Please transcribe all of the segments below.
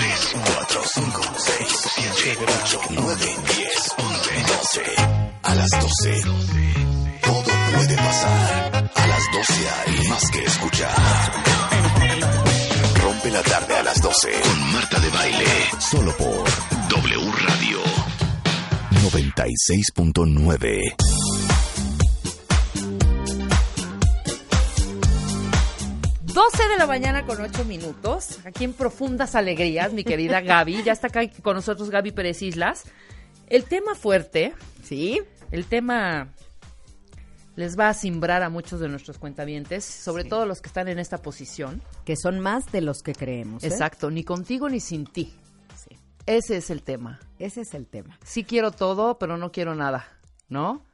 3, 4, 5, 6, 7, 8, 9, 10, 11, 12. A las 12. Todo puede pasar. A las 12 hay más que escuchar. Rompe la tarde a las 12 con Marta de Baile. Solo por W Radio 96.9. 12 de la mañana con 8 minutos, aquí en profundas alegrías, mi querida Gaby. Ya está acá con nosotros Gaby Pérez Islas. El tema fuerte, ¿sí? El tema les va a simbrar a muchos de nuestros cuentavientes, sobre todo los que están en esta posición. Que son más de los que creemos. ¿eh? Exacto, ni contigo ni sin ti. Ese es el tema. Ese es el tema. Sí quiero todo, pero no quiero nada, ¿no?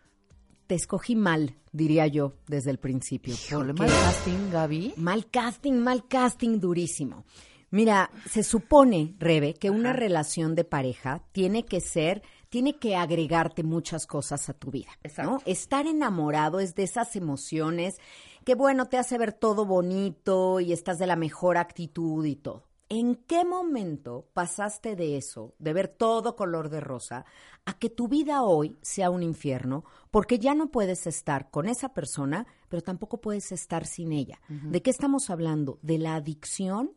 Te escogí mal, diría yo, desde el principio. Híjole, mal casting, Gaby. Mal casting, mal casting durísimo. Mira, se supone, Rebe, que una relación de pareja tiene que ser, tiene que agregarte muchas cosas a tu vida. ¿no? Estar enamorado es de esas emociones que, bueno, te hace ver todo bonito y estás de la mejor actitud y todo. ¿En qué momento pasaste de eso, de ver todo color de rosa, a que tu vida hoy sea un infierno? Porque ya no puedes estar con esa persona, pero tampoco puedes estar sin ella. ¿De qué estamos hablando? De la adicción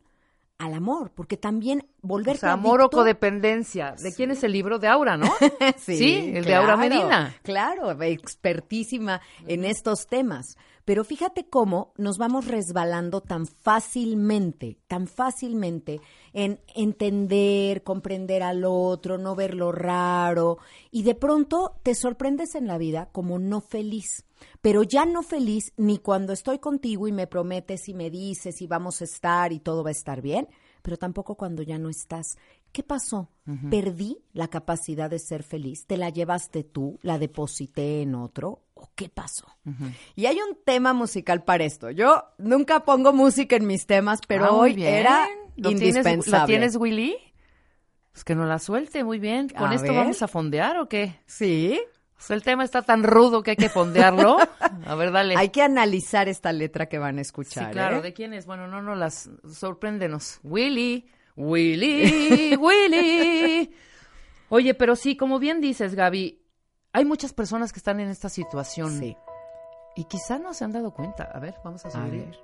al amor, porque también O volverte sea, amor o codependencia. ¿De quién es el libro? De Aura, ¿no? Sí, el de Aura claro, Medina. Claro, expertísima en estos temas. Pero fíjate cómo nos vamos resbalando tan fácilmente, tan fácilmente en entender, comprender al otro, no ver lo raro. Y de pronto te sorprendes en la vida como no feliz. Pero ya no feliz ni cuando estoy contigo y me prometes y me dices y vamos a estar y todo va a estar bien, pero tampoco cuando ya no estás. ¿Qué pasó? ¿Perdí la capacidad de ser feliz? ¿Te la llevaste tú? ¿La deposité en otro? ¿O qué pasó? Y hay un tema musical para esto. Yo nunca pongo música en mis temas, pero Ah, hoy bien. era ¿Lo tienes- indispensable. ¿La tienes, Willy? Pues que no la suelte, muy bien. ¿Con A esto ver. vamos a fondear o qué? Sí. O sea, el tema está tan rudo que hay que fondearlo. a ver, dale. Hay que analizar esta letra que van a Sí, escuchar. claro. ¿eh? ¿De quién es? Bueno, no, no las... Sorpréndenos. Willy, Willy, Willy. Oye, pero sí, como bien dices, Gaby, hay muchas personas que están en esta situación. Sí. Y quizá no se han dado cuenta. A ver, vamos a A subir. ver.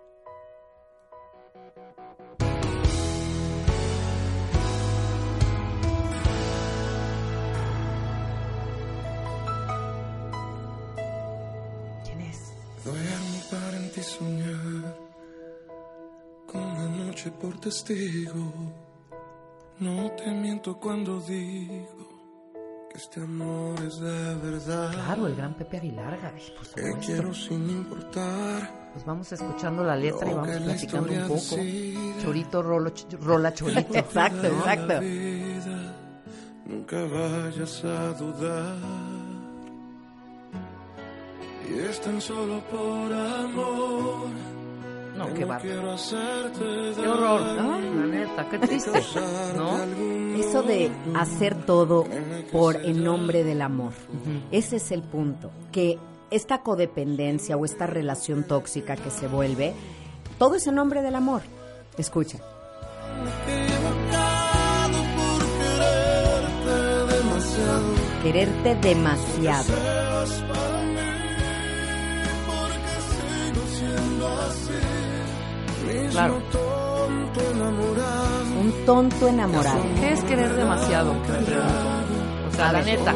¿Quién es? Duermo para en ti soñar con la noche por testigo. No te miento cuando digo este amor es de verdad. Claro, el gran Pepe Aguilar, Gaby, por supuesto. quiero sin importar. Pues vamos escuchando la letra y vamos que la platicando un poco. decida. Chorito, rolo, ch- rola, chorito. Exacto, exacto. vida, Nunca vayas a dudar. Y es tan solo por amor. No, qué bárbaro. Qué horror. ¿no? La neta, qué triste, ¿no? Eso de hacer todo por en nombre del amor. Ese es el punto. Que esta codependencia o esta relación tóxica que se vuelve, todo es en nombre del amor. Escucha. demasiado. Quererte demasiado. Claro. Un tonto enamorado. ¿Qué es querer demasiado? O sea, la neta.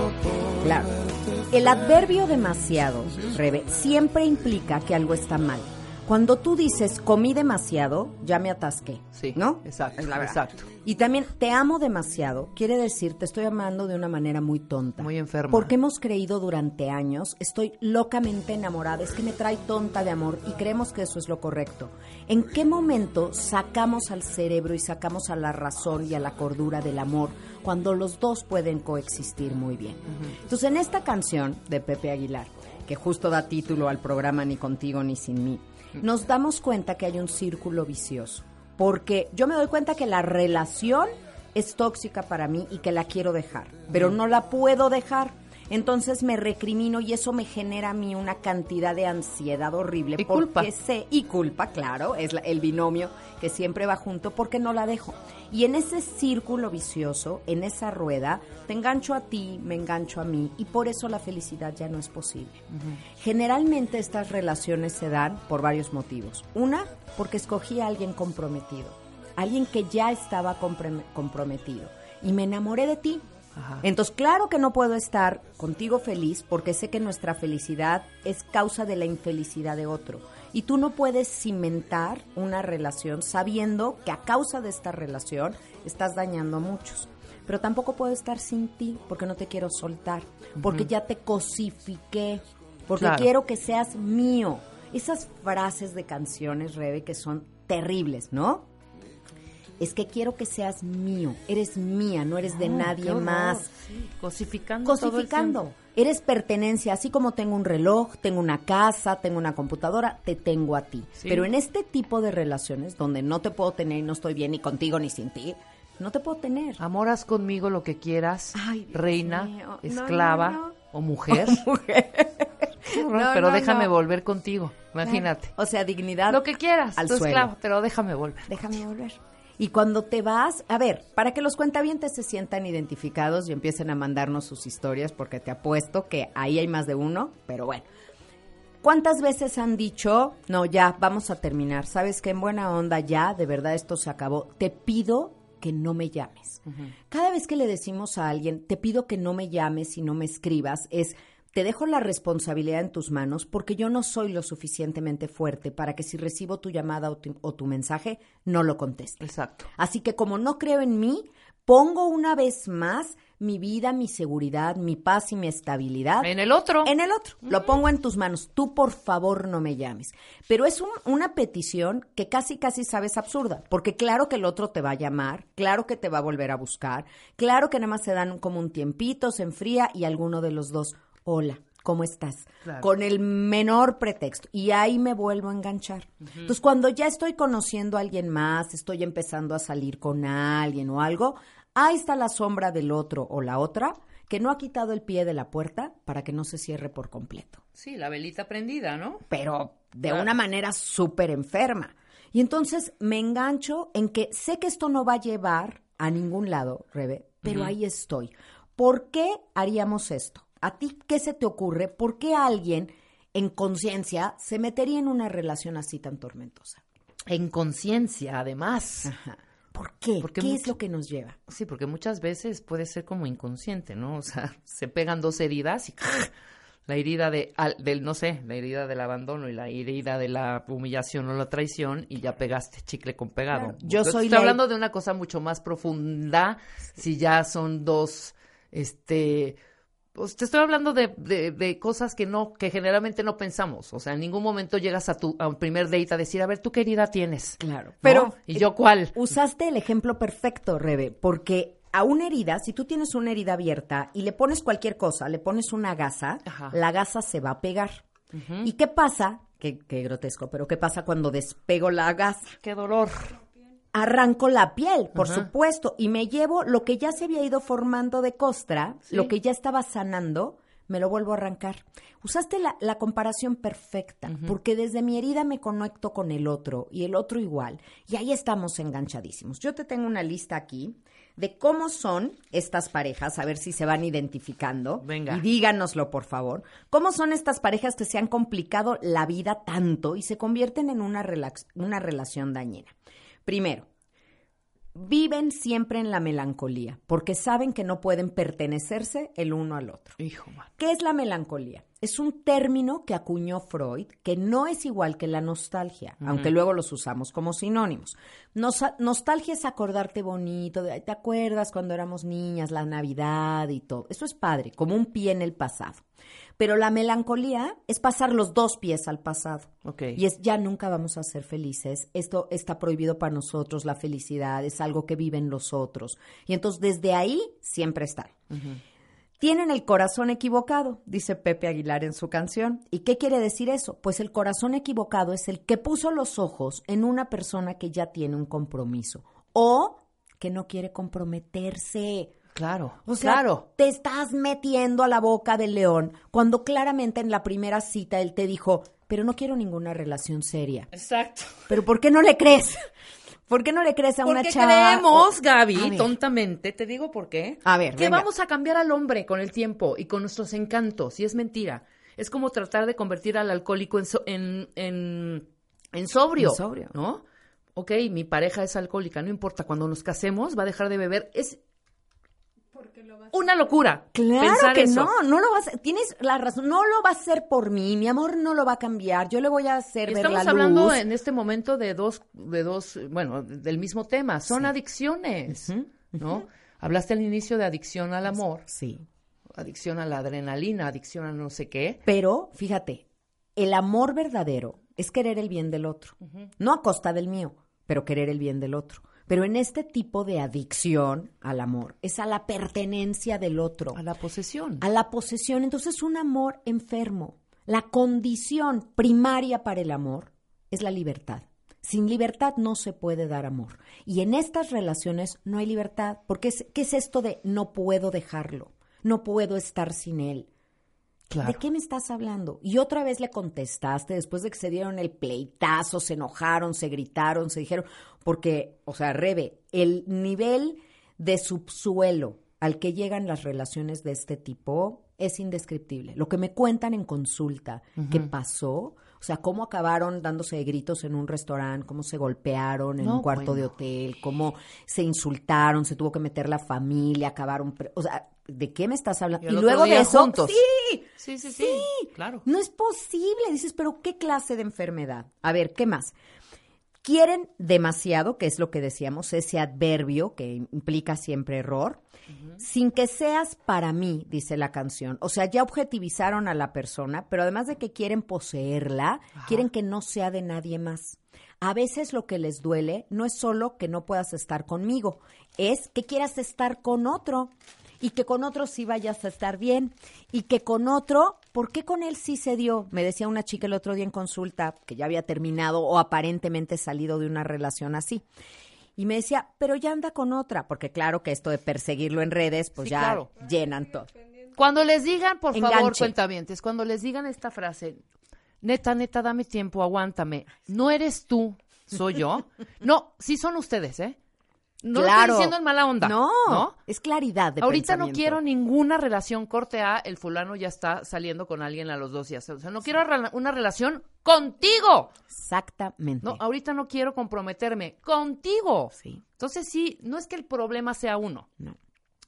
Claro. El adverbio demasiado, Rebe, siempre implica que algo está mal. Cuando tú dices comí demasiado, ya me atasqué. Sí. ¿No? Exacto. Es la verdad. Exacto. Y también te amo demasiado, quiere decir te estoy amando de una manera muy tonta. Muy enferma. Porque hemos creído durante años, estoy locamente enamorada, es que me trae tonta de amor y creemos que eso es lo correcto. ¿En qué momento sacamos al cerebro y sacamos a la razón y a la cordura del amor cuando los dos pueden coexistir muy bien? Entonces, en esta canción de Pepe Aguilar, que justo da título al programa Ni contigo ni sin mí, nos damos cuenta que hay un círculo vicioso. Porque yo me doy cuenta que la relación es tóxica para mí y que la quiero dejar, pero no la puedo dejar. Entonces me recrimino y eso me genera a mí una cantidad de ansiedad horrible. Y porque culpa. sé, y culpa, claro, es la- el binomio que siempre va junto porque no la dejo. Y en ese círculo vicioso, en esa rueda, te engancho a ti, me engancho a mí y por eso la felicidad ya no es posible. Generalmente estas relaciones se dan por varios motivos. Una, porque escogí a alguien comprometido, alguien que ya estaba comprometido y me enamoré de ti. Entonces, claro que no puedo estar contigo feliz porque sé que nuestra felicidad es causa de la infelicidad de otro. Y tú no puedes cimentar una relación sabiendo que a causa de esta relación estás dañando a muchos. Pero tampoco puedo estar sin ti porque no te quiero soltar, porque ya te cosifiqué, porque Claro. quiero que seas mío. Esas frases de canciones, Rebe, que son terribles, ¿no? Es que quiero que seas mío, eres mía, no eres de qué nadie más. sí, Cosificando. todo el Cosificando. Eres pertenencia, así como tengo un reloj, tengo una casa, tengo una computadora, te tengo a ti. Sí. Pero en este tipo de relaciones, donde no te puedo tener y no estoy bien ni contigo ni sin ti, no te puedo tener. Amor, haz conmigo lo que quieras, Ay, reina, mío. Esclava no, no. o mujer. Pero déjame volver contigo, imagínate. O sea, dignidad. Lo que quieras, al tú suelo. esclavo, pero déjame volver. Déjame volver. Y cuando te vas, a ver, para que los cuentavientes se sientan identificados y empiecen a mandarnos sus historias, porque te apuesto que ahí hay más de uno, pero bueno. ¿Cuántas veces han dicho, no, ya, vamos a terminar? Sabes que en buena onda ya, de verdad esto se acabó. Te pido que no me llames. Cada vez que le decimos a alguien, te pido que no me llames y no me escribas, es, te dejo la responsabilidad en tus manos porque yo no soy lo suficientemente fuerte para que si recibo tu llamada o tu, o tu mensaje, no lo conteste. Exacto. Así que como no creo en mí, pongo una vez más mi vida, mi seguridad, mi paz y mi estabilidad En el otro. en el otro. Lo pongo en tus manos. Tú, por favor, no me llames. Pero es un- una petición que casi, casi sabes absurda. Porque claro que el otro te va a llamar, claro que te va a volver a buscar, claro que nada más se dan como un tiempito, se enfría y alguno de los dos, hola. ¿Cómo estás? Claro. Con el menor pretexto. Y ahí me vuelvo a enganchar. Entonces, cuando ya estoy conociendo a alguien más, estoy empezando a salir con alguien o algo, ahí está la sombra del otro o la otra que no ha quitado el pie de la puerta para que no se cierre por completo. Sí, la velita prendida, ¿no? Pero de Claro. una manera súper enferma. Y entonces me engancho en que sé que esto no va a llevar a ningún lado, Rebe, pero ahí estoy. ¿Por qué haríamos esto? ¿A ti qué se te ocurre? ¿Por qué alguien en conciencia se metería en una relación así tan tormentosa? En conciencia, además. Ajá. ¿Por qué? Porque ¿Qué es lo que nos lleva? Sí, porque muchas veces puede ser como inconsciente, ¿no? O sea, se pegan dos heridas y la herida de, al- del, no sé, la herida del abandono y la herida de la humillación o la traición y ya pegaste chicle con pegado. Claro. Yo Entonces, soy Estoy la- hablando de una cosa mucho más profunda si ya son dos, este... Pues te estoy hablando de, de, de cosas que no, que generalmente no pensamos. O sea, en ningún momento llegas a tu a un primer date a decir, a ver, ¿tú qué herida tienes? Claro. ¿No? Pero ¿Y yo cuál? Usaste el ejemplo perfecto, Rebe, porque a una herida, si tú tienes una herida abierta y le pones cualquier cosa, le pones una gasa, Ajá. la gasa se va a pegar. ¿Y qué pasa? Qué, qué grotesco, pero ¿qué pasa cuando despego la gasa? ¡Qué dolor! Arranco la piel, por Ajá. supuesto, y me llevo lo que ya se había ido formando de costra, Sí. lo que ya estaba sanando, me lo vuelvo a arrancar. Usaste la, la comparación perfecta, porque desde mi herida me conecto con el otro y el otro igual, y ahí estamos enganchadísimos. Yo te tengo una lista aquí de cómo son estas parejas, a ver si se van identificando. Venga. Y díganoslo, por favor. ¿Cómo son estas parejas que se han complicado la vida tanto y se convierten en una, relax- una relación dañina? Primero, viven siempre en la melancolía, porque saben que no pueden pertenecerse el uno al otro. Hijo, man. ¿Qué es la melancolía? es un término que acuñó Freud, que no es igual que la nostalgia, aunque luego los usamos como sinónimos. nostalgia es acordarte bonito, ¿te acuerdas cuando éramos niñas, la Navidad y todo? Eso es padre, como un pie en el pasado. Pero la melancolía es pasar los dos pies al pasado. Y es ya nunca vamos a ser felices. Esto está prohibido para nosotros, la felicidad es algo que viven los otros. Y entonces desde ahí siempre está. Tienen el corazón equivocado, dice Pepe Aguilar en su canción. ¿Y qué quiere decir eso? Pues el corazón equivocado es el que puso los ojos en una persona que ya tiene un compromiso o que no quiere comprometerse. Claro, o sea, claro. te estás metiendo a la boca del león cuando claramente en la primera cita él te dijo, pero no quiero ninguna relación seria. Exacto. Pero ¿por qué no le crees? ¿Por qué no le crees a una chava? creemos, Gaby, tontamente, te digo por qué. A ver, Que vamos a cambiar al hombre con el tiempo y con nuestros encantos, y es mentira. Es como tratar de convertir al alcohólico en, en, en, sobrio. En sobrio. ¿No? Ok, mi pareja es alcohólica, no importa, cuando nos casemos va a dejar de beber. Es una locura. Claro que no, no lo vas a, tienes la razón, no lo va a hacer por mí, mi amor no lo va a cambiar, yo le voy a hacer Estamos ver la hablando en este momento de dos, de dos, bueno, del mismo tema, son adicciones, ¿no? Hablaste al inicio de adicción al amor. Sí. Adicción a la adrenalina, adicción a no sé qué. Pero, fíjate, el amor verdadero es querer el bien del otro, no a costa del mío, pero querer el bien del otro. Pero en este tipo de adicción al amor, es a la pertenencia del otro. A la posesión. A la posesión. Entonces, un amor enfermo. La condición primaria para el amor es la libertad. Sin libertad no se puede dar amor. Y en estas relaciones no hay libertad. Porque es, ¿qué es esto de no puedo dejarlo? No puedo estar sin él. ¿De qué me estás hablando? Y otra vez le contestaste después de que se dieron el pleitazo, se enojaron, se gritaron, se dijeron, porque, o sea, Rebe, el nivel de subsuelo al que llegan las relaciones de este tipo es indescriptible. Lo que me cuentan en consulta que pasó, o sea, cómo acabaron dándose gritos en un restaurante, cómo se golpearon en un cuarto de hotel, cómo se insultaron, se tuvo que meter la familia, acabaron, o sea, ¿de qué me estás hablando? Y, luego de eso, Sí, sí, sí, sí, claro. No es posible. Dices, pero ¿qué clase de enfermedad? A ver, ¿qué más? Quieren demasiado, que es lo que decíamos, ese adverbio que implica siempre error, sin que seas para mí, dice la canción. O sea, ya objetivizaron a la persona, pero además de que quieren poseerla, quieren que no sea de nadie más. A veces lo que les duele no es solo que no puedas estar conmigo, es que quieras estar con otro y que con otro sí vayas a estar bien y que con otro, ¿por qué con él sí se dio? Me decía una chica el otro día en consulta que ya había terminado o aparentemente salido de una relación así. Y me decía, pero ya anda con otra, porque claro que esto de perseguirlo en redes, pues ya llenan todo. Cuando les digan, por favor, cuentavientes, cuando les digan esta frase, neta, neta, dame tiempo, aguántame, no eres tú, soy yo. No, sí son ustedes, ¿eh? No claro. lo estoy diciendo en mala onda. No, es claridad de Ahorita no quiero ninguna relación corte A, el fulano ya está saliendo con alguien a los dos días. O sea, no quiero una relación contigo. Exactamente. No, ahorita no quiero comprometerme contigo. Sí. Entonces sí, no es que el problema sea uno. No.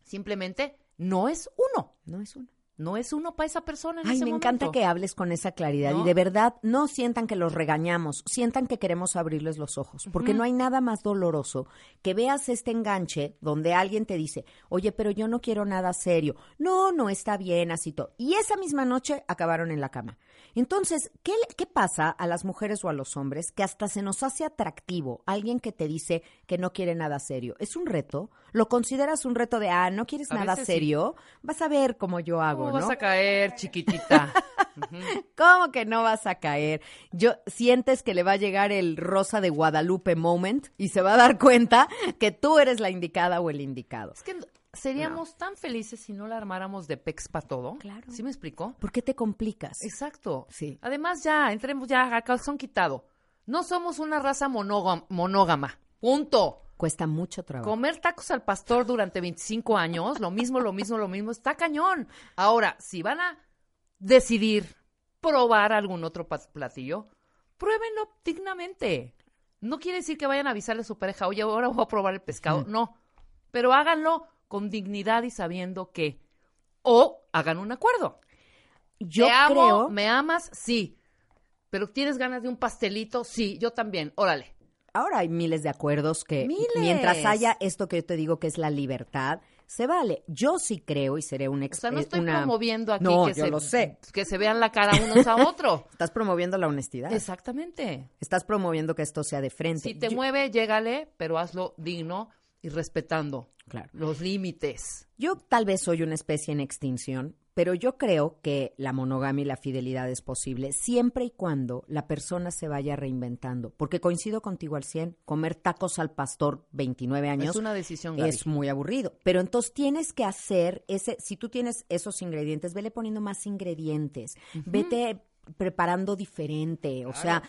Simplemente no es uno. No es uno no es uno para esa persona en Ay, me encanta que hables con esa claridad y de verdad no sientan que los regañamos, sientan que queremos abrirles los ojos, porque no hay nada más doloroso que veas este enganche donde alguien te dice, oye, pero yo no quiero nada serio, no, no está bien, así todo. Y esa misma noche acabaron en la cama. Entonces, ¿qué, ¿qué pasa a las mujeres o a los hombres que hasta se nos hace atractivo alguien que te dice que no quiere nada serio? ¿Es un reto? ¿Lo consideras un reto de, ah, no quieres nada serio? Vas a ver cómo yo hago, ¿no? vas a caer, chiquitita? ¿Cómo que no vas a caer? Yo sientes que le va a llegar el rosa de Guadalupe moment y se va a dar cuenta que tú eres la indicada o el indicado. Es que seríamos tan felices si no la armáramos de pex para todo. Claro. ¿Sí me explicó? ¿Por qué te complicas? Exacto. Sí. Además, ya, entremos ya a calzón quitado. No somos una raza monógama. Punto. Cuesta mucho trabajo. Comer tacos al pastor durante 25 años, lo mismo, lo mismo, lo mismo, está cañón. Ahora, si van a decidir probar algún otro platillo, pruébenlo dignamente. No quiere decir que vayan a avisarle a su pareja, oye, ahora voy a probar el pescado. No, pero háganlo con dignidad y sabiendo que, o hagan un acuerdo. yo Te amo, creo... ¿Me amas? Sí. ¿Pero tienes ganas de un pastelito? Sí, yo también. Órale. Ahora hay miles de acuerdos que Miles. mientras haya esto que yo te digo que es la libertad, se vale. Yo sí creo y seré un O ex- sea, no eh, estoy una- promoviendo aquí No, que, yo se, lo sé. que se vean la cara unos a otro. Estás promoviendo la honestidad. Exactamente. Estás promoviendo que esto sea de frente. Si te Yo- mueve, llégale, pero hazlo digno y respetando Claro. los límites. Yo tal vez soy una especie en extinción, pero yo creo que la monogamia y la fidelidad es posible siempre y cuando la persona se vaya reinventando. Porque coincido contigo al 100, comer tacos al pastor 29 años Es una decisión, Gaby. es muy aburrido. Pero entonces tienes que hacer ese, si tú tienes esos ingredientes, vele poniendo más ingredientes, vete preparando diferente, o sea,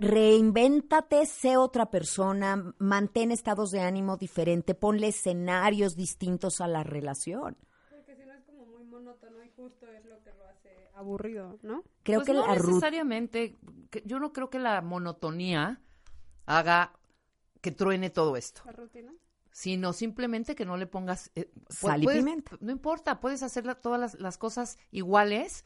reinvéntate, sé otra persona, mantén estados de ánimo diferente, ponle escenarios distintos a la relación. Porque si no es como muy monótono y justo es lo que lo hace aburrido, ¿no? Creo Pues que no la necesariamente, que- yo no creo que la monotonía haga que truene todo esto, La rutina. sino simplemente que no le pongas... eh, Sal y puedes- pimienta. No importa, puedes hacer la- todas las, las cosas iguales,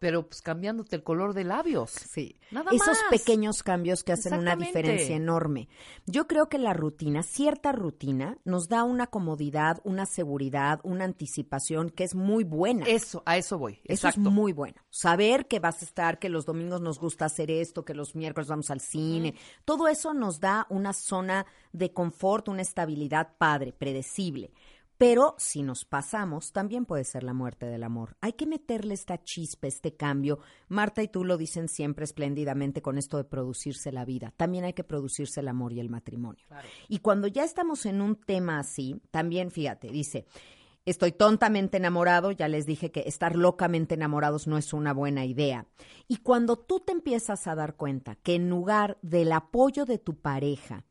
pero pues cambiándote el color de labios. Sí. Nada Esos más. pequeños cambios que hacen una diferencia enorme. Yo creo que la rutina, cierta rutina, nos da una comodidad, una seguridad, una anticipación que es muy buena. Eso, a eso voy. Eso Exacto. es muy bueno. Saber que vas a estar, que los domingos nos gusta hacer esto, que los miércoles vamos al cine. Todo eso nos da una zona de confort, una estabilidad padre, predecible. Pero si nos pasamos, también puede ser la muerte del amor. Hay que meterle esta chispa, este cambio. Marta y tú lo dicen siempre espléndidamente con esto de producirse la vida. También hay que producirse el amor y el matrimonio. Y cuando ya estamos en un tema así, también fíjate, dice, Estoy tontamente enamorado, ya les dije que estar locamente enamorados no es una buena idea. Y cuando tú te empiezas a dar cuenta que en lugar del apoyo de tu pareja,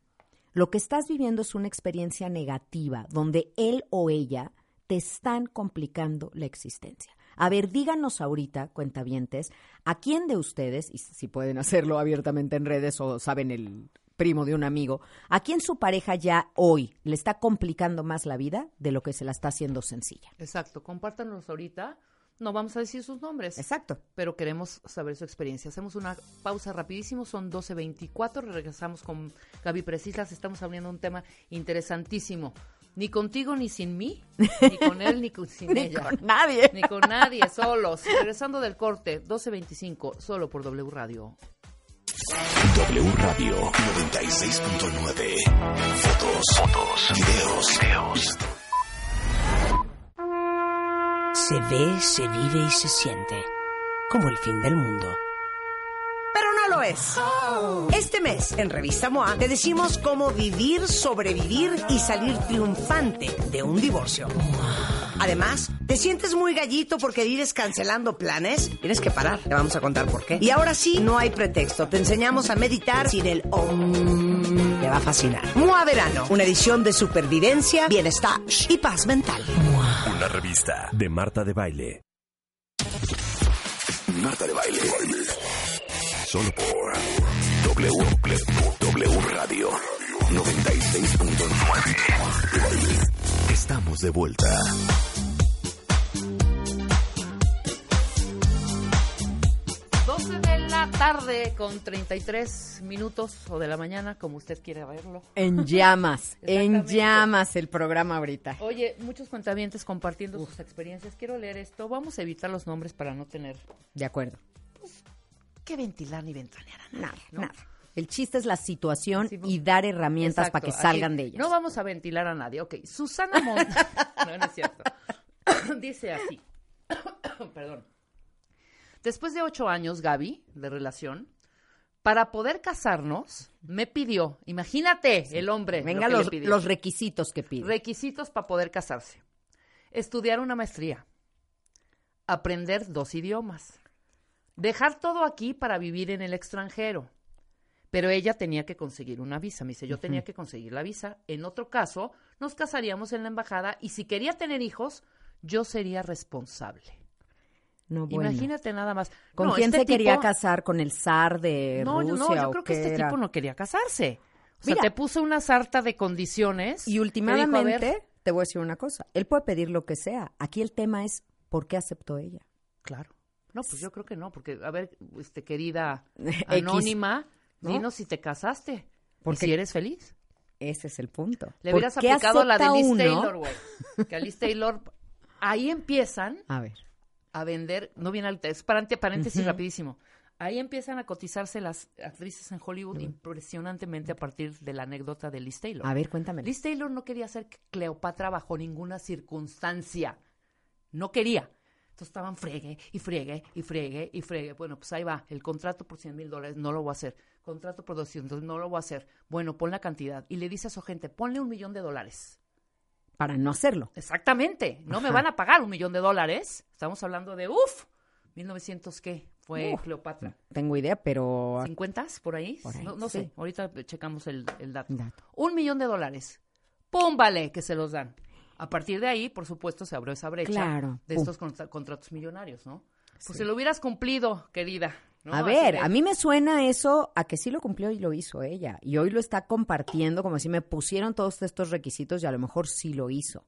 lo que estás viviendo es una experiencia negativa, donde él o ella te están complicando la existencia. A ver, díganos ahorita, cuentavientes, a quién de ustedes, y si pueden hacerlo abiertamente en redes o saben el primo de un amigo, a quién su pareja ya hoy le está complicando más la vida de lo que se la está haciendo sencilla. Exacto, compártanos ahorita. No vamos a decir sus nombres. Exacto. pero queremos saber su experiencia. Hacemos una pausa rapidísimo, son 12.24, regresamos con Gaby Precisas, estamos abriendo un tema interesantísimo. Ni contigo ni sin mí, ni con él ni con, sin Ni ella. con nadie. Ni con nadie, solos. Regresando del corte, 12.25, solo por W Radio. W Radio 96.9. Fotos, fotos, videos, videos. Se ve, se vive y se siente. Como el fin del mundo. Pero no lo es. Este mes, en Revista MOA, te decimos cómo vivir, sobrevivir y salir triunfante de un divorcio. Además, ¿te sientes muy gallito porque vives cancelando planes? Tienes que parar. Te vamos a contar por qué. Y ahora sí, no hay pretexto. Te enseñamos a meditar sin el om. Te va a fascinar. MOA Verano, una edición de supervivencia, bienestar y paz mental. Una revista de Marta de Baile. Marta de baile. Solo por W, W Radio 96.9. Estamos de vuelta. Tarde con 33 minutos o de la mañana, como usted quiera verlo. En llamas, en llamas el programa ahorita. Oye, muchos cuentavientes compartiendo sus experiencias. Quiero leer esto. Vamos a evitar los nombres para no tener De acuerdo. que ventilar ni ventanear a nadie, Nada, ¿no? nada. El chiste es la situación Sí, y dar herramientas Exacto, para que salgan de ellas. No vamos a ventilar a nadie. Ok, Susana Mont... no, no es cierto. Dice así. Perdón. Después de ocho años, Gaby, de relación, para poder casarnos, me pidió, imagínate el hombre. Venga, lo los requisitos que pide. Requisitos para poder casarse. Estudiar una maestría. Aprender dos idiomas. Dejar todo aquí para vivir en el extranjero. Pero ella tenía que conseguir una visa. Me dice, yo tenía que conseguir la visa. En otro caso, nos casaríamos en la embajada y si quería tener hijos, yo sería responsable. No, bueno. Imagínate nada más. ¿Con No, quién este se quería casar? ¿Con el zar de No, Rusia no, yo o creo que este era? tipo no quería casarse. O sea, Mira. te puso una sarta de condiciones. Y últimamente, ver, te voy a decir una cosa, él puede pedir lo que sea. Aquí el tema es por qué aceptó ella. claro. No, pues yo creo que no, porque, a ver, este, querida anónima, ¿no? dinos si te casaste. Porque- y si eres feliz. Ese es el punto. Le ¿Por hubieras aplicado la de Liz uno? Taylor, güey. Que a Liz Taylor, ahí empiezan A ver. A vender, no viene al es paréntesis rapidísimo. Ahí empiezan a cotizarse las actrices en Hollywood impresionantemente a partir de la anécdota de Liz Taylor. A ver, cuéntame. Liz Taylor no quería ser Cleopatra bajo ninguna circunstancia. No quería. Entonces estaban friegue y friegue y friegue y friegue. Bueno, pues ahí va. El contrato por 100 mil dólares no lo voy a hacer. Contrato por 200 no lo voy a hacer. Bueno, pon la cantidad. Y le dice a su gente, ponle un millón de dólares. Para no hacerlo. Exactamente. No me van a pagar un millón de dólares. Estamos hablando de, uff, 1900 qué fue Uf. Cleopatra. Tengo idea, pero... ¿50 por ahí? Por ahí, no no sí. sé. Ahorita checamos el, el dato. Dato. Un millón de dólares. ¡Pum! Vale, que se los dan. A partir de ahí, por supuesto, se abrió esa brecha Claro, de pum. estos contra- contratos millonarios, ¿no? Pues si lo hubieras cumplido, querida. ¿No? A ver, a mí me suena eso a que sí lo cumplió y lo hizo ella. Y hoy lo está compartiendo como si me pusieron todos estos requisitos y a lo mejor sí lo hizo.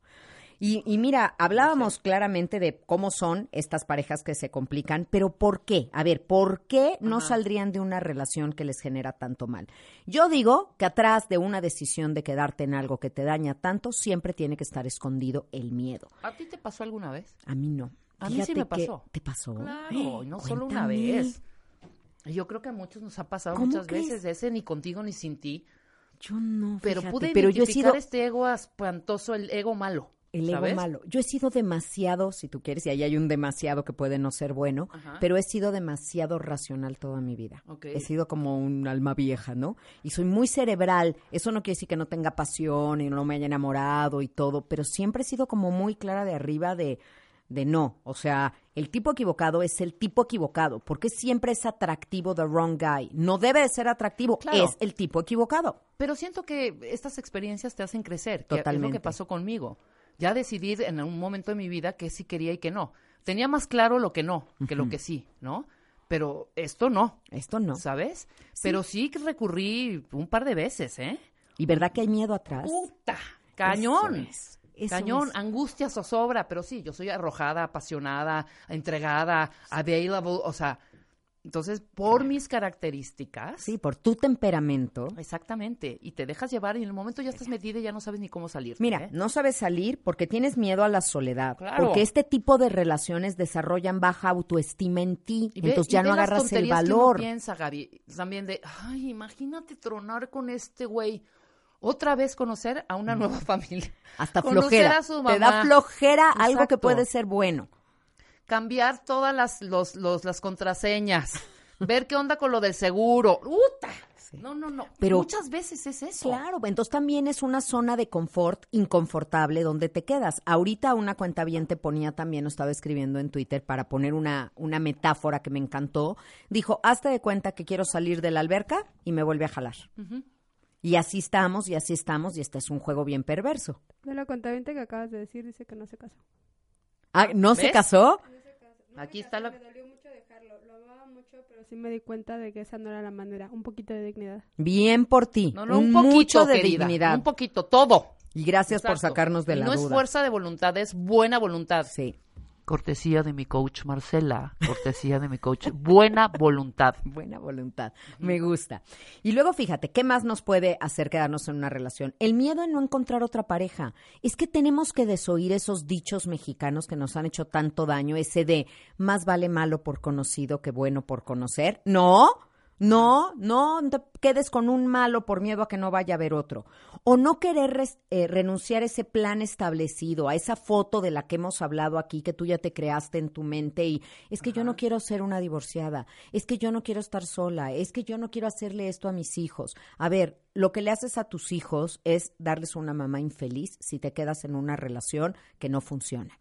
Y, y mira, hablábamos claramente de cómo son estas parejas que se complican, pero ¿por qué? A ver, ¿por qué no Ajá. saldrían de una relación que les genera tanto mal? Yo digo que atrás de una decisión de quedarte en algo que te daña tanto, siempre tiene que estar escondido el miedo. ¿A ti te pasó alguna vez? A mí no. A mí sí Fíjate me pasó. ¿Te pasó? Claro, y no solo una vez. Yo creo que a muchos nos ha pasado ¿Cómo muchas crees? veces ese ni contigo ni sin ti. Yo no, Pero fíjate, pude pero yo he sido este ego espantoso, el ego malo. el ego malo. Yo he sido demasiado, si tú quieres, y ahí hay un demasiado que puede no ser bueno, Ajá. pero he sido demasiado racional toda mi vida. Ok. He sido como un alma vieja, ¿no? Y soy muy cerebral. Eso no quiere decir que no tenga pasión y no me haya enamorado y todo, pero siempre he sido como muy clara de arriba de de no, o sea, el tipo equivocado es el tipo equivocado, porque siempre es atractivo the wrong guy. No debe de ser atractivo, Claro. es el tipo equivocado. Pero siento que estas experiencias te hacen crecer. que Es lo Totalmente. que pasó conmigo. Ya decidí en un momento de mi vida que sí quería y que no. Tenía más claro lo que no que lo que sí, ¿no? Pero esto no, Esto no. ¿sabes? Pero sí que recurrí un par de veces, ¿eh? ¿Y verdad que hay miedo atrás? ¡Puta! ¡Cañón! Eso Cañón, es. angustia, zozobra, pero sí, yo soy arrojada, apasionada, entregada, available, o sea, entonces, por mis características, Sí, por tu temperamento. exactamente, y te dejas llevar y en el momento ya estás metida y ya no sabes ni cómo salir. Mira, ¿eh? no sabes salir porque tienes miedo a la soledad. Claro. Porque este tipo de relaciones desarrollan baja autoestima en ti. Y ve- entonces ya no las agarras el tonterías que uno valor. piensa, Gaby, también de, ay, imagínate tronar con este güey. Otra vez conocer a una nueva familia. Hasta Conocer flojera. a su Te da mamá. flojera algo que puede ser bueno. cambiar todas las, los, los- las contraseñas, ver qué onda con lo del seguro. ¡Uta! No, no, no. Pero- Muchas veces es eso. Claro, entonces también es una zona de confort inconfortable donde te quedas. Ahorita una cuenta bien te ponía también, estaba escribiendo en Twitter para poner una, una metáfora que me encantó. Dijo, hazte de cuenta que quiero salir de la alberca y me vuelve a jalar. Y así estamos, y así estamos, y este es un juego bien perverso. De la cuentaviente que acabas de decir, dice que no se casó. Ah, ¿No se ¿Ves? casó? Aquí está la... Me dolió mucho dejarlo. Lo amaba mucho, pero sí me di cuenta de que esa no era la manera. Un poquito de dignidad. Bien por ti. No, no, un poquito, Mucho de querida, dignidad. Un poquito, todo. y gracias por Exacto. sacarnos de Y la no duda. es fuerza de voluntad, es buena voluntad. Sí. Cortesía de mi coach Marcela, cortesía de mi coach. Buena voluntad. Buena voluntad, me gusta. Y luego fíjate, ¿qué más nos puede hacer quedarnos en una relación? El miedo en no encontrar otra pareja. Es que tenemos que desoír esos dichos mexicanos que nos han hecho tanto daño, ese de más vale malo por conocido que bueno por conocer. No, no, no te quedes con un malo por miedo a que no vaya a haber otro. O no querer res- eh, renunciar a ese plan establecido, a esa foto de la que hemos hablado aquí, que tú ya te creaste en tu mente y es que yo no quiero ser una divorciada, es que yo no quiero estar sola, es que yo no quiero hacerle esto a mis hijos. A ver, lo que le haces a tus hijos es darles una mamá infeliz si te quedas en una relación que no funciona.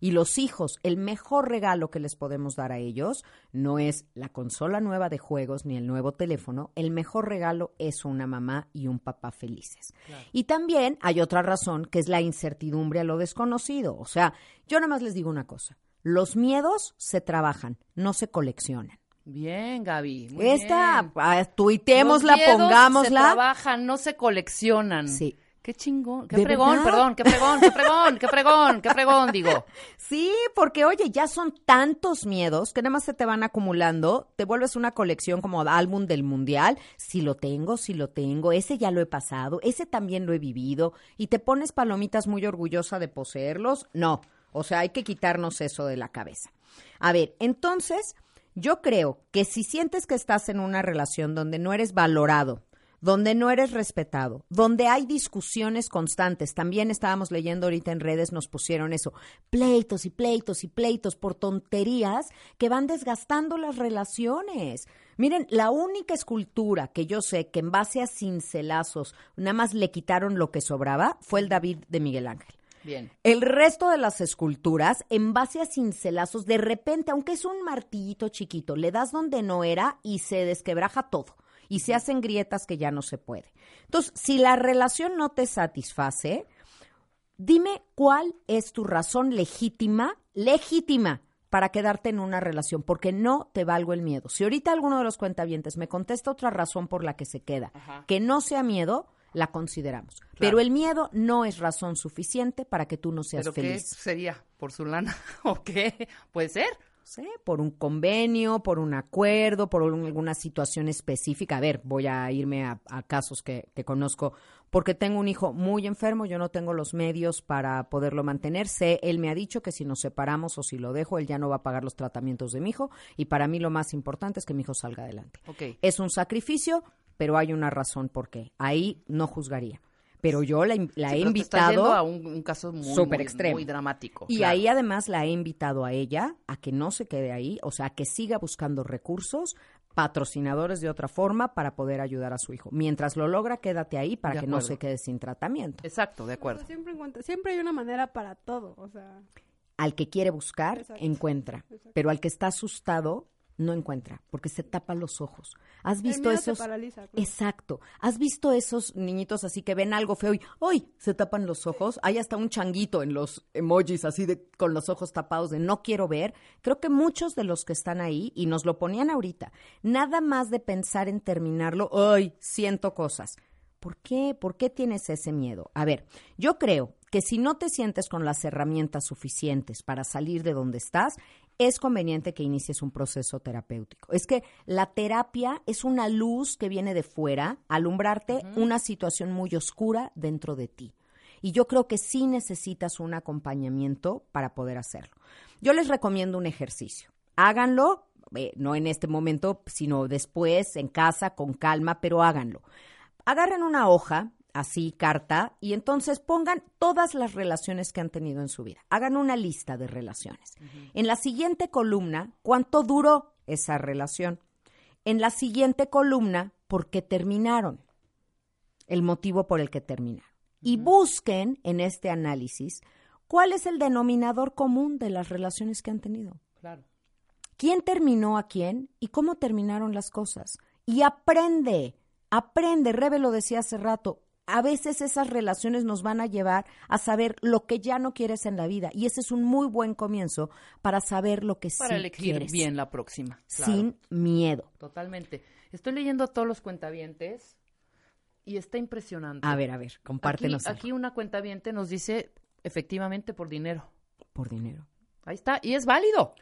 Y los hijos, el mejor regalo que les podemos dar a ellos no es la consola nueva de juegos ni el nuevo teléfono, el mejor regalo es una mamá y un papá felices. Y también hay otra razón que es la incertidumbre a lo desconocido. O sea, yo nada más les digo una cosa, los miedos se trabajan, no se coleccionan. Bien, Gaby. muy Esta, bien. ah, tuitémosla, Los miedos Se pongámosla. trabajan, no se coleccionan. Sí. Qué chingón, qué ¿De fregón, verdad? perdón, qué fregón, qué fregón, qué fregón, qué fregón, digo. Sí, porque oye, ya son tantos miedos que nada más se te van acumulando, te vuelves una colección como álbum del mundial, si lo tengo, si lo tengo, ese ya lo he pasado, ese también lo he vivido, y te pones palomitas muy orgullosa de poseerlos. No, o sea, hay que quitarnos eso de la cabeza. A ver, entonces, yo creo que si sientes que estás en una relación donde no eres valorado, donde no eres respetado, donde hay discusiones constantes. También estábamos leyendo ahorita en redes, nos pusieron eso, pleitos y pleitos y pleitos por tonterías que van desgastando las relaciones. Miren, la única escultura que yo sé que en base a cincelazos nada más le quitaron lo que sobraba fue el David de Miguel Ángel. Bien. El resto de las esculturas, en base a cincelazos, de repente, aunque es un martillito chiquito, le das donde no era y se desquebraja todo. Y se hacen grietas que ya no se puede. Entonces, si la relación no te satisface, dime cuál es tu razón legítima, legítima, para quedarte en una relación, porque no te valgo el miedo. Si ahorita alguno de los cuentavientes me contesta otra razón por la que se queda, que no sea miedo, la consideramos. Pero el miedo no es razón suficiente para que tú no seas ¿Pero qué feliz. sería? ¿Por su lana? ¿O qué? ¿Puede ser? Por un convenio, por un acuerdo, por un- alguna situación específica. A ver, voy a irme a, a casos que, que conozco, porque tengo un hijo muy enfermo, yo no tengo los medios para poderlo mantener. Sé, él me ha dicho que si nos separamos o si lo dejo, él ya no va a pagar los tratamientos de mi hijo. Y para mí lo más importante es que mi hijo salga adelante. Ok. Es un sacrificio, pero hay una razón por qué. Ahí no juzgaría. Pero yo la, in- la Sí, he pero te estás invitado yendo a un, un caso muy, súper muy- extremo. muy dramático. Y claro. ahí además la he invitado a ella a que no se quede ahí, o sea, a que siga buscando recursos, patrocinadores de otra forma para poder ayudar a su hijo. Mientras lo logra, quédate ahí para De que no se quede sin tratamiento. Exacto, de O acuerdo. sea, siempre, encuentra- siempre hay una manera para todo, o sea, Al que quiere buscar, Exacto. encuentra. Pero al que está asustado, no encuentra, porque se tapa los ojos. ¿Has el visto te esos? paraliza. claro. Exacto. ¿Has visto esos niñitos así que ven algo feo y ¡ay! se tapan los ojos? Hay hasta un changuito en los emojis así de con los ojos tapados de no quiero ver. Creo que muchos de los que están ahí y nos lo ponían ahorita, nada más de pensar en terminarlo, ¡ay! siento cosas. ¿Por qué? ¿Por qué tienes ese miedo? A ver, yo creo que si no te sientes con las herramientas suficientes para salir de donde estás, es conveniente que inicies un proceso terapéutico. Es que la terapia es una luz que viene de fuera a alumbrarte una situación muy oscura dentro de ti. Y yo creo que sí necesitas un acompañamiento para poder hacerlo. Yo les recomiendo un ejercicio. Háganlo, eh, no en este momento, sino después, en casa, con calma, pero háganlo. Agarren una hoja, así, carta, y entonces pongan todas las relaciones que han tenido en su vida. Hagan una lista de relaciones. En la siguiente columna, ¿cuánto duró esa relación? En la siguiente columna, ¿por qué terminaron? El motivo por el que terminaron. Y busquen en este análisis cuál es el denominador común de las relaciones que han tenido Claro. quién terminó a quién y cómo terminaron las cosas. Y aprende, aprende, Rebe lo decía hace rato, a veces esas relaciones nos van a llevar a saber lo que ya no quieres en la vida y ese es un muy buen comienzo para saber lo que Para sí elegir quieres. bien la próxima. claro. Sin miedo. Totalmente. Estoy leyendo a todos los cuentavientes y está impresionante. A ver, a ver, compártenos Aquí, aquí una cuentaviente nos dice efectivamente por dinero. por dinero. Ahí está. Y es válido.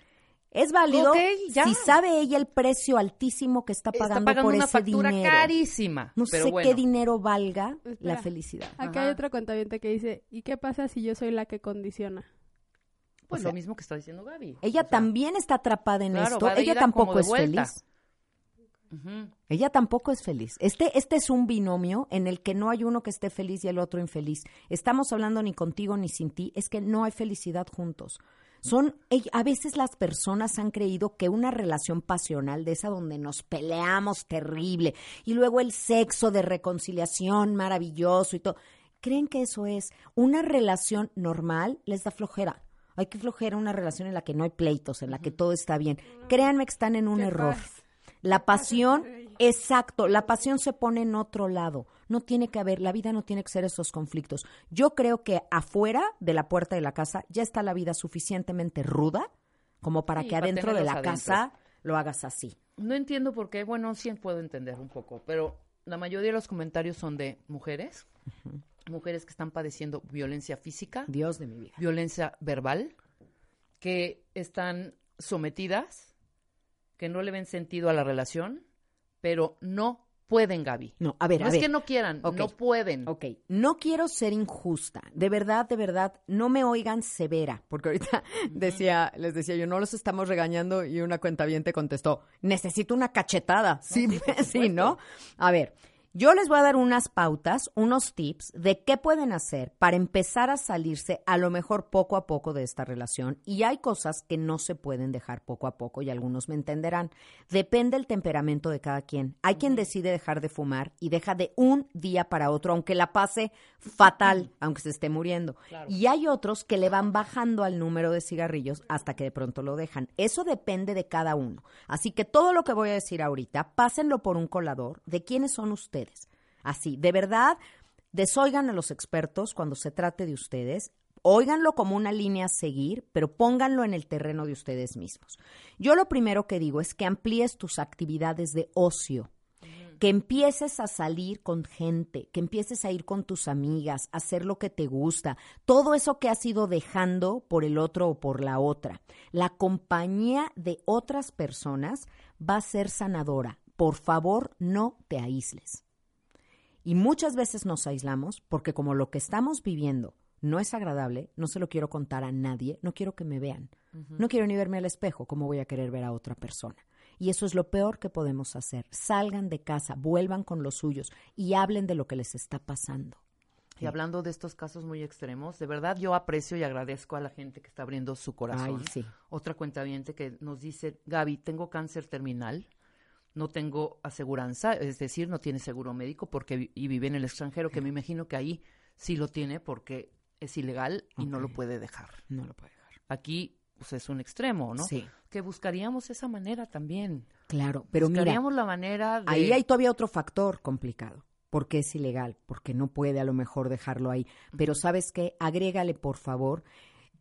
Es válido ya. si sabe ella el precio altísimo que está pagando, está pagando por una ese factura dinero. carísima. No pero sé bueno. qué dinero valga la felicidad. Aquí Ajá. hay otra cuentaviente que dice, ¿y qué pasa si yo soy la que condiciona? Pues O sea, lo mismo que está diciendo Gaby. Ella O sea, también está atrapada en claro, esto. Ella tampoco es vuelta. feliz. Ella tampoco es feliz. Este, este es un binomio en el que no hay uno que esté feliz y el otro infeliz. Estamos hablando ni contigo ni sin ti. Es que no hay felicidad juntos. Son, a veces las personas han creído que una relación pasional de esa donde nos peleamos terrible y luego el sexo de reconciliación maravilloso y todo, creen que eso es una relación normal, les da flojera. Hay que flojera una relación en la que no hay pleitos, en la que todo está bien. Créanme que están en un error. paz. La pasión, exacto, la pasión se pone en otro lado. No tiene que haber, la vida no tiene que ser esos conflictos. Yo creo que afuera de la puerta de la casa ya está la vida suficientemente ruda como para Sí, que para adentro de la adentro. casa lo hagas así. No entiendo por qué. Bueno, sí puedo entender un poco, pero la mayoría de los comentarios son de mujeres mujeres que están padeciendo violencia física, Dios de mi vida. violencia verbal, que están sometidas, que no le ven sentido a la relación, pero no pueden, Gaby. No, a ver, no a es ver. que no quieran, no pueden. Ok, no quiero ser injusta. De verdad, de verdad, no me oigan severa. Porque ahorita decía, les decía yo, no los estamos regañando y una cuenta bien te contestó, necesito una cachetada. Sí, sí, ¿no? A ver, yo les voy a dar unas pautas, unos tips de qué pueden hacer para empezar a salirse a lo mejor poco a poco de esta relación. Y hay cosas que no se pueden dejar poco a poco y algunos me entenderán. Depende el temperamento de cada quien. Hay quien decide dejar de fumar y deja de un día para otro, aunque la pase fatal, aunque se esté muriendo. Y hay otros que le van bajando al número de cigarrillos hasta que de pronto lo dejan. Eso depende de cada uno. Así que todo lo que voy a decir ahorita, pásenlo por un colador de quiénes son ustedes. Así, de verdad, desoigan a los expertos cuando se trate de ustedes. Óiganlo como una línea a seguir, pero pónganlo en el terreno de ustedes mismos. Yo lo primero que digo es que amplíes tus actividades de ocio que empieces a salir con gente, que empieces a ir con tus amigas, a hacer lo que te gusta, todo eso que has ido dejando por el otro o por la otra. La compañía de otras personas va a ser sanadora. Por favor, no te aísles. Y muchas veces nos aislamos porque como lo que estamos viviendo no es agradable, no se lo quiero contar a nadie, no quiero que me vean. No quiero ni verme al espejo, ¿cómo voy a querer ver a otra persona? Y eso es lo peor que podemos hacer. Salgan de casa, vuelvan con los suyos y hablen de lo que les está pasando. Y hablando de estos casos muy extremos, de verdad yo aprecio y agradezco a la gente que está abriendo su corazón. Ay, sí. Otra cuenta que nos dice, Gaby, tengo cáncer terminal, no tengo aseguranza, es decir, no tiene seguro médico porque y vive en el extranjero, que me imagino que ahí sí lo tiene porque es ilegal y no lo puede dejar. No lo puede dejar. Aquí pues es un extremo, ¿no? Sí. Que buscaríamos esa manera también. Claro, pero mira, buscaríamos la manera de ahí hay todavía otro factor complicado. Porque es ilegal, porque no puede a lo mejor dejarlo ahí. Pero sabes qué, agrégale por favor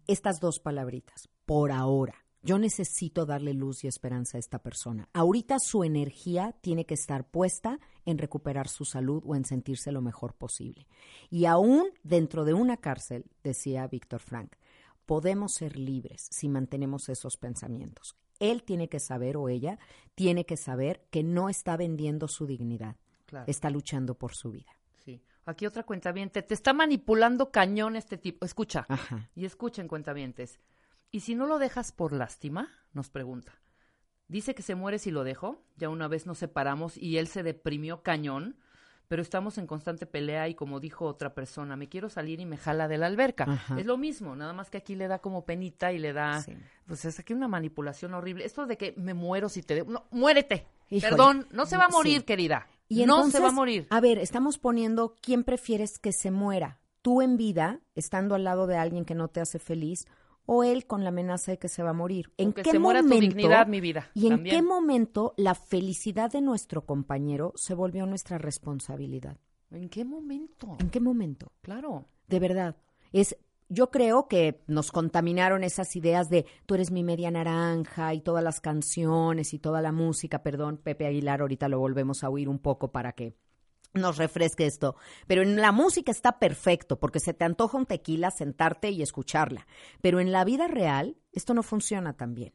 estas dos palabritas, por ahora. Yo necesito darle luz y esperanza a esta persona. Ahorita su energía tiene que estar puesta en recuperar su salud o en sentirse lo mejor posible. Y aún dentro de una cárcel, decía Víctor Frank, podemos ser libres si mantenemos esos pensamientos. Él tiene que saber o ella tiene que saber que no está vendiendo su dignidad, Claro. está luchando por su vida. Sí. Aquí otra cuentaviente. Te está manipulando cañón este tipo. Escucha. Ajá. Y escuchen, cuentavientes. ¿Y si no lo dejas por lástima? Nos pregunta. Dice que se muere si lo dejo. Ya una vez nos separamos y él se deprimió cañón. Pero estamos en constante pelea y como dijo otra persona, me quiero salir y me jala de la alberca. Ajá. Es lo mismo, nada más que aquí le da como penita y le da... Sí. Pues es aquí una manipulación horrible. Esto de que me muero si te... No, muérete. Híjole. Perdón, no se va a morir, Sí. querida. Y no se va a morir. A ver, estamos poniendo quién prefieres que se muera. Tú en vida, estando al lado de alguien que no te hace feliz, o él con la amenaza de que se va a morir. ¿En qué se muera tu momento? dignidad, mi vida, ¿Y en también. qué momento la felicidad de nuestro compañero se volvió nuestra responsabilidad? ¿En qué momento? ¿En qué momento? Claro. De verdad. Es, yo creo que nos contaminaron esas ideas de tú eres mi media naranja y todas las canciones y toda la música. Perdón, Pepe Aguilar, ahorita lo volvemos a oír un poco para que nos refresque esto. Pero en la música está perfecto porque se te antoja un tequila, sentarte y escucharla. Pero en la vida real esto no funciona tan bien.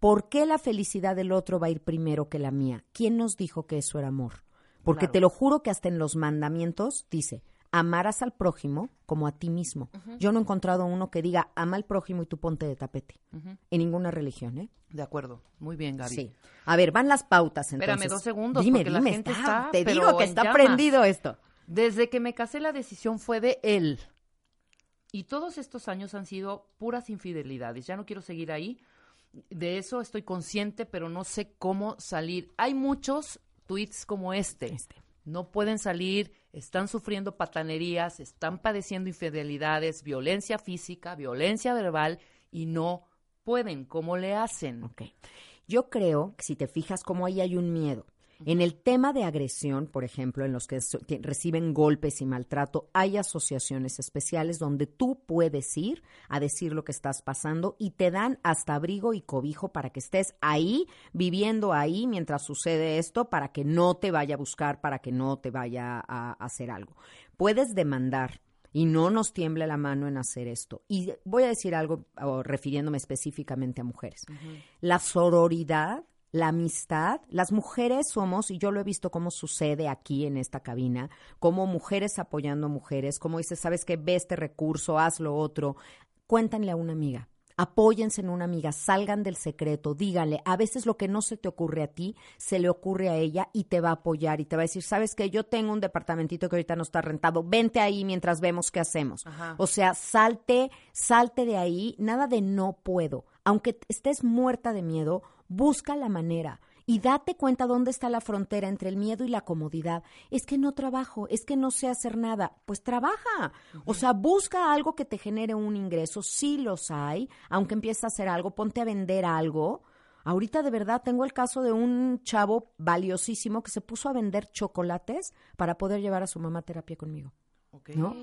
¿Por qué la felicidad del otro va a ir primero que la mía? ¿Quién nos dijo que eso era amor? Porque Claro. te lo juro que hasta en los mandamientos dice, amarás al prójimo como a ti mismo. Yo no he encontrado uno que diga, ama al prójimo y tú ponte de tapete. En ninguna religión, ¿eh? De acuerdo. Muy bien, Gaby. Sí. A ver, van las pautas entonces. Espérame dos segundos, Dime, porque la dime, gente está- está, Te pero digo que está llamas. prendido esto. Desde que me casé la decisión fue de él. Y todos estos años han sido puras infidelidades. Ya no quiero seguir ahí. De eso estoy consciente, pero no sé cómo salir. Hay muchos tweets como este. Este. No pueden salir, están sufriendo patanerías, están padeciendo infidelidades, violencia física, violencia verbal y no pueden. ¿Cómo le hacen? Ok. Yo creo que si te fijas cómo ahí hay un miedo. En el tema de agresión, por ejemplo, en los que reciben golpes y maltrato, hay asociaciones especiales donde tú puedes ir a decir lo que estás pasando y te dan hasta abrigo y cobijo para que estés ahí, viviendo ahí mientras sucede esto, para que no te vaya a buscar, para que no te vaya a, hacer algo. Puedes demandar y no nos tiemble la mano en hacer esto. Y voy a decir algo refiriéndome específicamente a mujeres. La sororidad, la amistad, las mujeres somos, y yo lo he visto cómo sucede aquí en esta cabina, como mujeres apoyando a mujeres, como dices, sabes que ve este recurso, haz lo otro, cuéntanle a una amiga apóyense en una amiga, salgan del secreto, díganle, a veces lo que no se te ocurre a ti, se le ocurre a ella y te va a apoyar y te va a decir, sabes que yo tengo un departamentito que ahorita no está rentado, vente ahí mientras vemos qué hacemos. O sea, salte, salte de ahí, nada de no puedo. Aunque estés muerta de miedo, busca la manera y date cuenta dónde está la frontera entre el miedo y la comodidad. Es que no trabajo, es que no sé hacer nada. Pues trabaja. O sea, busca algo que te genere un ingreso. Sí los hay, aunque empieces a hacer algo, ponte a vender algo. Ahorita de verdad tengo el caso de un chavo valiosísimo que se puso a vender chocolates para poder llevar a su mamá a terapia conmigo. ¿no?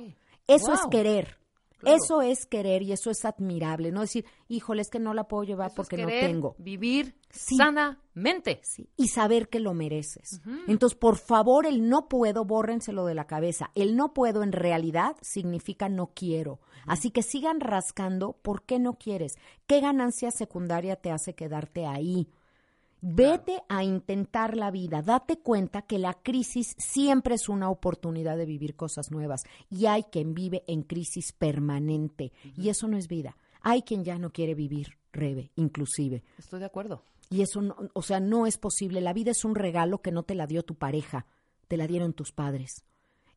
Eso es querer. Eso es querer y eso es admirable, no decir, híjole, es que no la puedo llevar porque no tengo. Vivir sanamente. Sí. Y saber que lo mereces. Entonces, por favor, el no puedo, bórrenselo de la cabeza. El no puedo en realidad significa no quiero. Así que sigan rascando por qué no quieres. ¿Qué ganancia secundaria te hace quedarte ahí? Vete a intentar la vida, date cuenta que la crisis siempre es una oportunidad de vivir cosas nuevas y hay quien vive en crisis permanente y eso no es vida. Hay quien ya no quiere vivir, Rebe, inclusive. Estoy de acuerdo. Y eso, no, o sea, no es posible. La vida es un regalo que no te la dio tu pareja, te la dieron tus padres.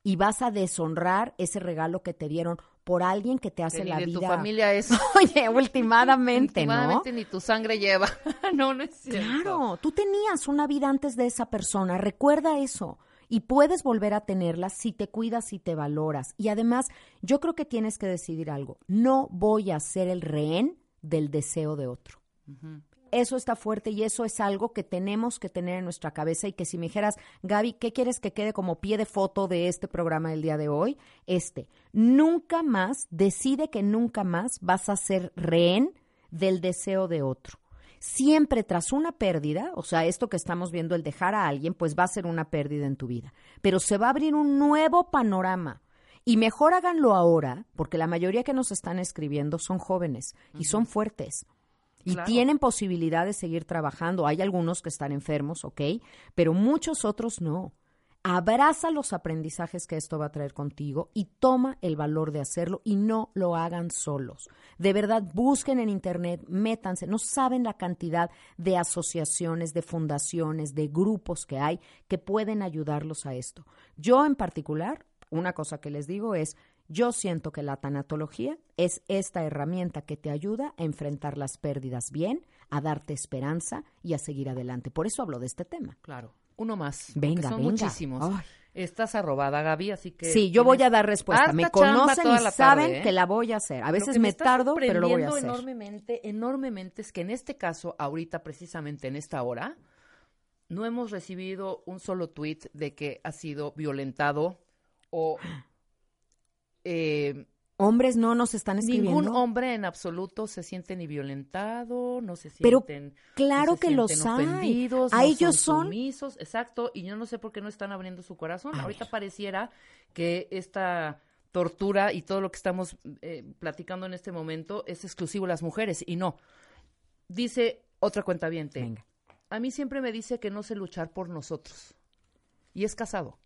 Y vas a deshonrar ese regalo que te dieron por alguien que te hace la vida. tu familia es. Oye, últimamente, ¿no? ni tu sangre lleva. no, no es cierto. Claro, tú tenías una vida antes de esa persona, recuerda eso. Y puedes volver a tenerla si te cuidas y te valoras. Y además, yo creo que tienes que decidir algo. No voy a ser el rehén del deseo de otro. Eso está fuerte y eso es algo que tenemos que tener en nuestra cabeza y que si me dijeras, Gaby, ¿qué quieres que quede como pie de foto de este programa del día de hoy? Este, nunca más, decide que nunca más vas a ser rehén del deseo de otro. Siempre tras una pérdida, o sea, esto que estamos viendo, el dejar a alguien, pues va a ser una pérdida en tu vida. Pero se va a abrir un nuevo panorama. Y mejor háganlo ahora, porque la mayoría que nos están escribiendo son jóvenes y son fuertes y tienen posibilidad de seguir trabajando. Hay algunos que están enfermos, ¿ok? Pero muchos otros no. Abraza los aprendizajes que esto va a traer contigo y toma el valor de hacerlo y no lo hagan solos. De verdad, busquen en Internet, métanse. No saben la cantidad de asociaciones, de fundaciones, de grupos que hay que pueden ayudarlos a esto. Yo en particular, una cosa que les digo es, yo siento que la tanatología es esta herramienta que te ayuda a enfrentar las pérdidas bien, a darte esperanza y a seguir adelante. Por eso hablo de este tema. Claro. Uno más. Venga, son muchísimos. Estás arrobada, Gaby, así que... Sí, yo voy a dar respuesta. Me conocen y saben ¿eh? que la voy a hacer. A veces me, tardo, pero lo voy a hacer. enormemente, enormemente es que en este caso, ahorita, precisamente en esta hora, no hemos recibido un solo tweet de que ha sido violentado o eh, Hombres no nos están escribiendo. Ningún hombre en absoluto se siente ni violentado, no se sienten. Pero claro que los ofendidos, hay. A ellos son. exacto, y yo no sé por qué no están abriendo su corazón. Ahorita pareciera que esta tortura y todo lo que estamos eh, platicando en este momento es exclusivo de las mujeres, y no. Dice otra cuenta Venga. A mí siempre me dice que no sé luchar por nosotros. Y es casado.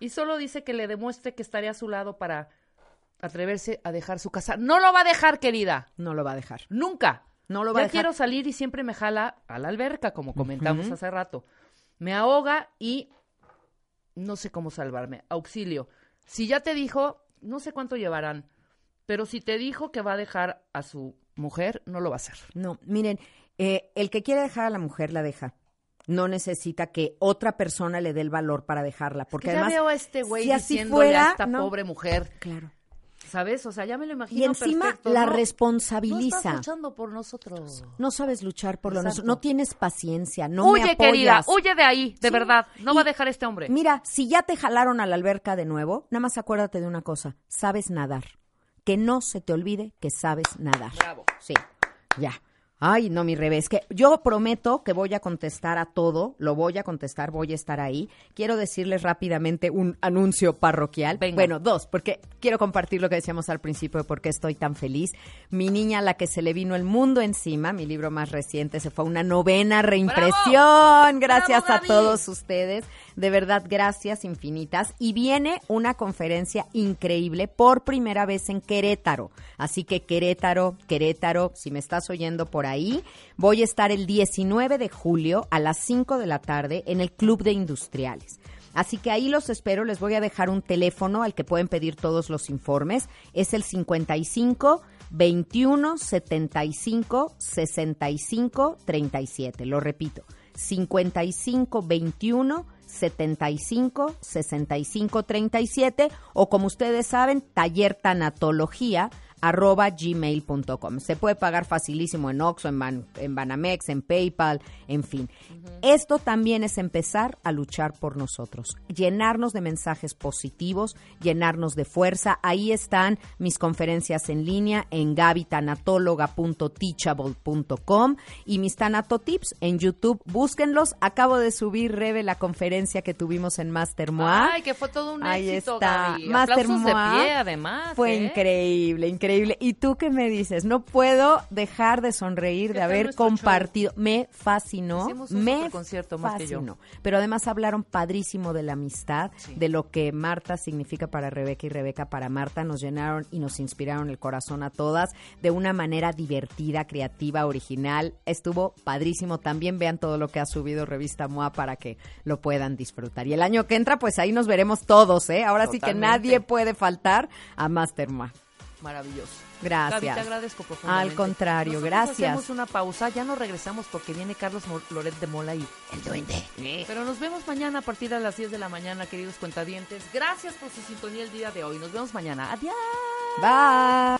Y solo dice que le demuestre que estaría a su lado para atreverse a dejar su casa. No lo va a dejar, querida. No lo va a dejar. Nunca. No lo va a dejar. quiero salir y siempre me jala a la alberca, como comentamos hace rato. Me ahoga y no sé cómo salvarme. Auxilio. Si ya te dijo, no sé cuánto llevarán, pero si te dijo que va a dejar a su mujer, no lo va a hacer. No, miren, eh, el que quiere dejar a la mujer la deja no necesita que otra persona le dé el valor para dejarla. Porque además, ya veo a este güey diciéndole a esta pobre mujer. Claro. ¿Sabes? O sea, ya me lo imagino. Y encima la responsabiliza. No estás luchando por nosotros. No sabes luchar por nosotros. No tienes paciencia. No huye, me apoyas. querida. Huye de ahí, de verdad. No va a dejar este hombre. Mira, si ya te jalaron a la alberca de nuevo, nada más acuérdate de una cosa. Sabes nadar. Que no se te olvide que sabes nadar. Bravo. Sí, ya. Ay, no, mi revés. Que yo prometo que voy a contestar a todo, lo voy a contestar, voy a estar ahí. Quiero decirles rápidamente un anuncio parroquial. Bueno, dos, porque quiero compartir lo que decíamos al principio de por qué estoy tan feliz. Mi niña, la que se le vino el mundo encima, mi libro más reciente, se fue a una novena reimpresión. Gracias a todos ustedes. De verdad, gracias infinitas. Y viene una conferencia increíble por primera vez en Querétaro. Así que Querétaro, Querétaro, si me estás oyendo por ahí. Voy a estar el 19 de julio a las 5 de la tarde en el Club de Industriales. Así que ahí los espero, les voy a dejar un teléfono al que pueden pedir todos los informes. Es el 55 21 75 65 37. Lo repito, 55 21 75 65 37 o como ustedes saben, taller tanatología arroba gmail.com. Se puede pagar facilísimo en Oxxo, en, en Banamex, en PayPal, en fin. Esto también es empezar a luchar por nosotros, llenarnos de mensajes positivos, llenarnos de fuerza. Ahí están mis conferencias en línea en gabitanatóloga.teachable.com y mis tanatotips en YouTube. Búsquenlos. Acabo de subir, Rebe, la conferencia que tuvimos en Master Moa. Ay, que fue todo un Ahí éxito, está. Gaby. Master Aplausos de Moa. pie, además. Fue ¿eh? increíble, increíble. ¿Y tú qué me dices? No puedo dejar de sonreír, ¿Qué de haber compartido. Me fascinó. Hicimos un me superconcierto, más que yo. Pero además hablaron padrísimo de la amistad, de lo que Marta significa para Rebeca y Rebeca para Marta. Nos llenaron y nos inspiraron el corazón a todas de una manera divertida, creativa, original. Estuvo padrísimo. También vean todo lo que ha subido Revista MOA para que lo puedan disfrutar. Y el año que entra, pues ahí nos veremos todos, ¿eh? Ahora sí que nadie puede faltar a Master MOA. Maravilloso. Gracias. Gaby, te agradezco profundamente. Al contrario, Nosotros gracias. Hacemos una pausa, ya no regresamos porque viene Carlos Loret de Mola y el duende. Pero nos vemos mañana a partir de las 10 de la mañana, queridos cuentadientes. Gracias por su sintonía el día de hoy. Nos vemos mañana. Adiós. Bye.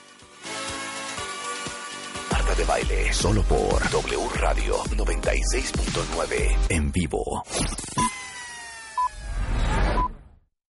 Marta de baile, solo por W Radio 96.9 en vivo.